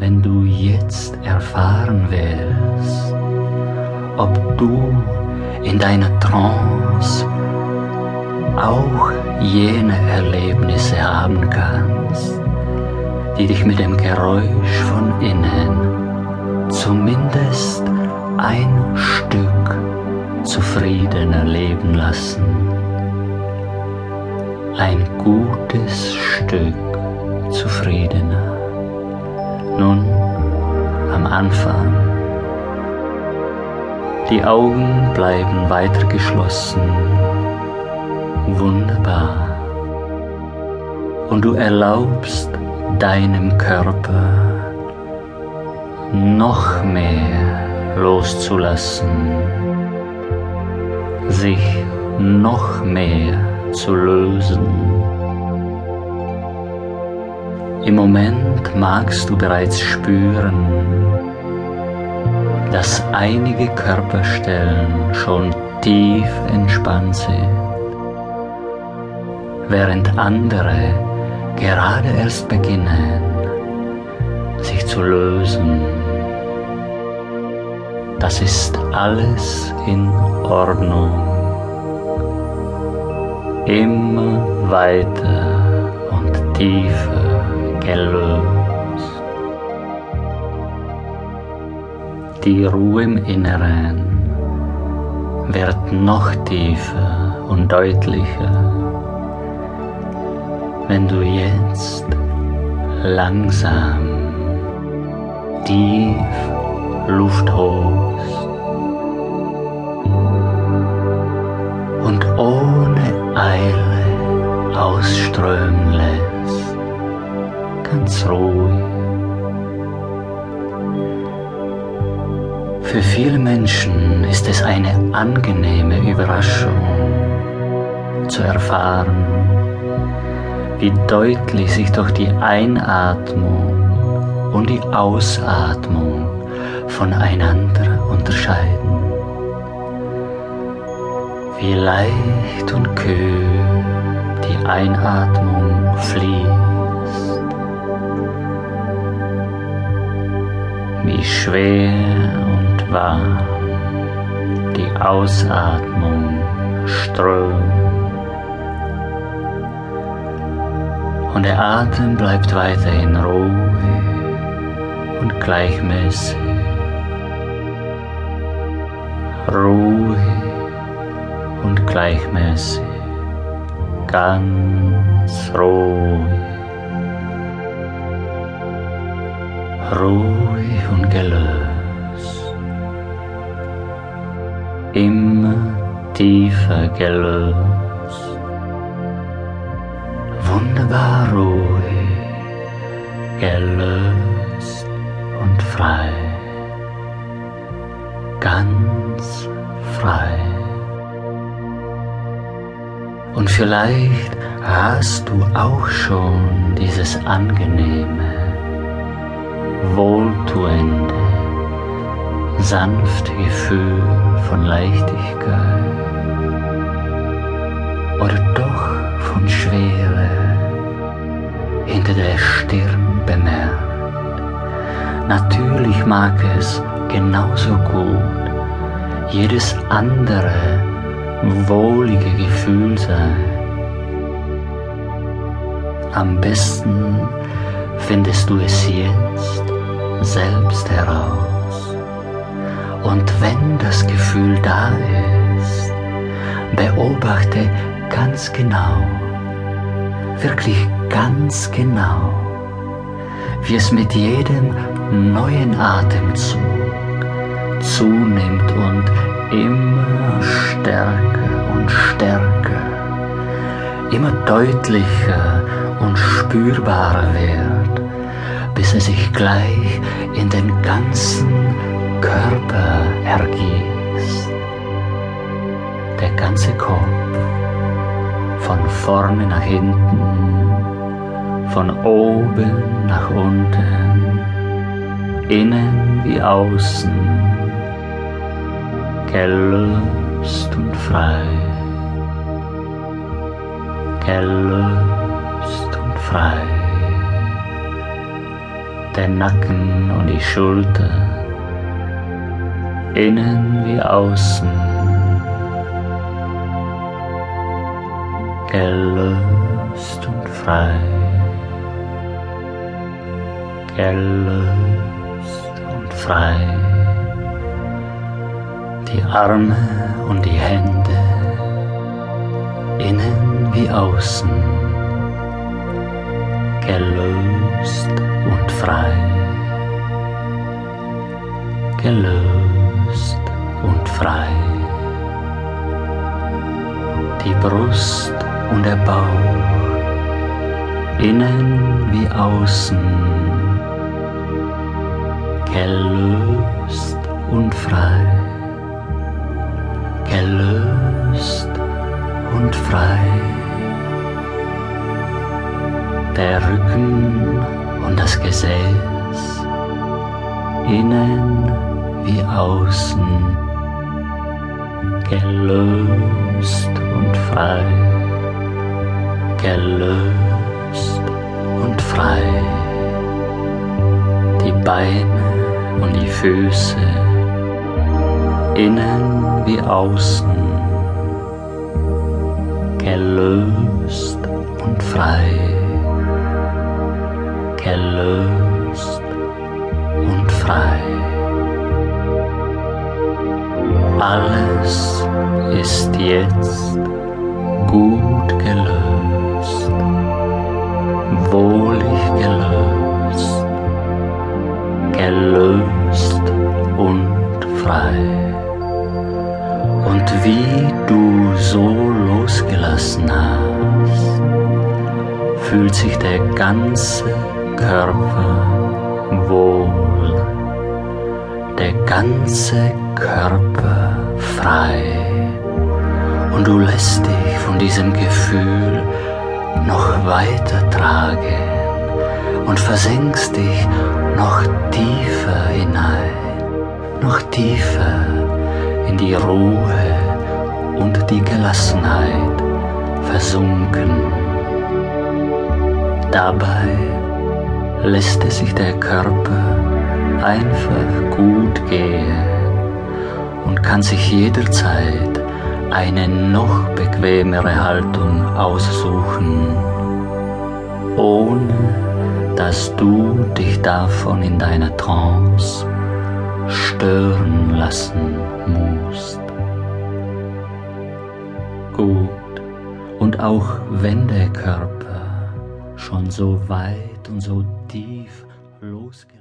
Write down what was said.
wenn du jetzt erfahren willst, ob du in deiner Trance auch jene Erlebnisse haben kannst, die dich mit dem Geräusch von innen zumindest ein Stück zufriedener leben lassen. Ein gutes Stück zufriedener. Anfang. Die Augen bleiben weiter geschlossen. Wunderbar. Und du erlaubst deinem Körper noch mehr loszulassen, sich noch mehr zu lösen. Im Moment magst du bereits spüren, dass einige Körperstellen schon tief entspannt sind, während andere gerade erst beginnen, sich zu lösen. Das ist alles in Ordnung. Immer weiter und tiefer gelöst. Die Ruhe im Inneren wird noch tiefer und deutlicher wenn du jetzt langsam tief Luft holst und ohne Eile ausströmen lässt, ganz ruhig. Für viele Menschen ist es eine angenehme Überraschung zu erfahren, wie deutlich sich doch die Einatmung und die Ausatmung voneinander unterscheiden. Wie leicht und kühl die Einatmung fließt. Wie schwer und warm die Ausatmung strömt. und der Atem bleibt weiterhin ruhig und gleichmäßig. Ruhig und gleichmäßig, ganz ruhig. Ruhig und gelöst. Immer tiefer gelöst wunderbar ruhig, gelöst und frei, ganz frei. Und vielleicht hast du auch schon dieses angenehme, wohltuende, sanfte Gefühl von Leichtigkeit oder doch von Schwere hinter der Stirn bemerkt. Natürlich mag es genauso gut jedes andere wohlige Gefühl sein. Am besten findest du es jetzt selbst heraus. Und wenn das Gefühl da ist, beobachte ganz genau, wirklich ganz genau, wie es mit jedem neuen Atemzug zunimmt und immer stärker und stärker, immer deutlicher und spürbarer wird, bis er sich gleich in den ganzen Körper ergießt. Der ganze Kopf von vorne nach hinten, von oben nach unten, innen wie außen, gelöst und frei, gelöst und frei. Der Nacken und die Schulter, innen wie außen, gelöst und frei, gelöst und frei, die Arme und die Hände, innen wie außen, gelöst und frei, gelöst und frei. Die Brust und der Bauch, innen wie außen, gelöst und frei, gelöst und frei. Der Rücken und das Gesäß, innen wie außen, gelöst und frei, gelöst und frei. Die Beine und die Füße, innen wie außen, gelöst und frei, gelöst und frei. Alles ist jetzt gut gelöst, wohlig gelöst, gelöst und frei. Und wie du so losgelassen hast, fühlt sich der ganze Körper wohl, der ganze Körper frei. Und du lässt dich von diesem Gefühl noch weiter tragen und versenkst dich noch tiefer hinein, noch tiefer in die Ruhe und die Gelassenheit versunken. Dabei lässt es sich der Körper einfach gut gehen und kann sich jederzeit eine noch bequemere Haltung aussuchen, ohne dass du dich davon in deiner Trance stören lassen musst. Gut, und auch wenn der Körper schon so weit und so tief losgelassen